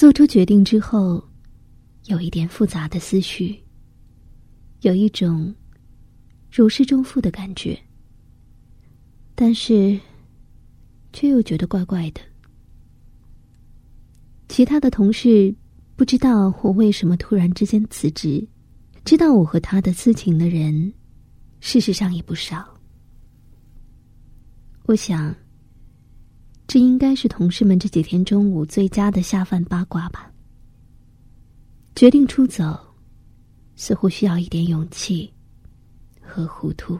做出决定之后，有一点复杂的思绪，有一种如释重负的感觉，但是却又觉得怪怪的。其他的同事不知道我为什么突然之间辞职，知道我和他的私情的人，事实上也不少。我想，这应该是同事们这几天中午最佳的下饭八卦吧。决定出走，似乎需要一点勇气和糊涂。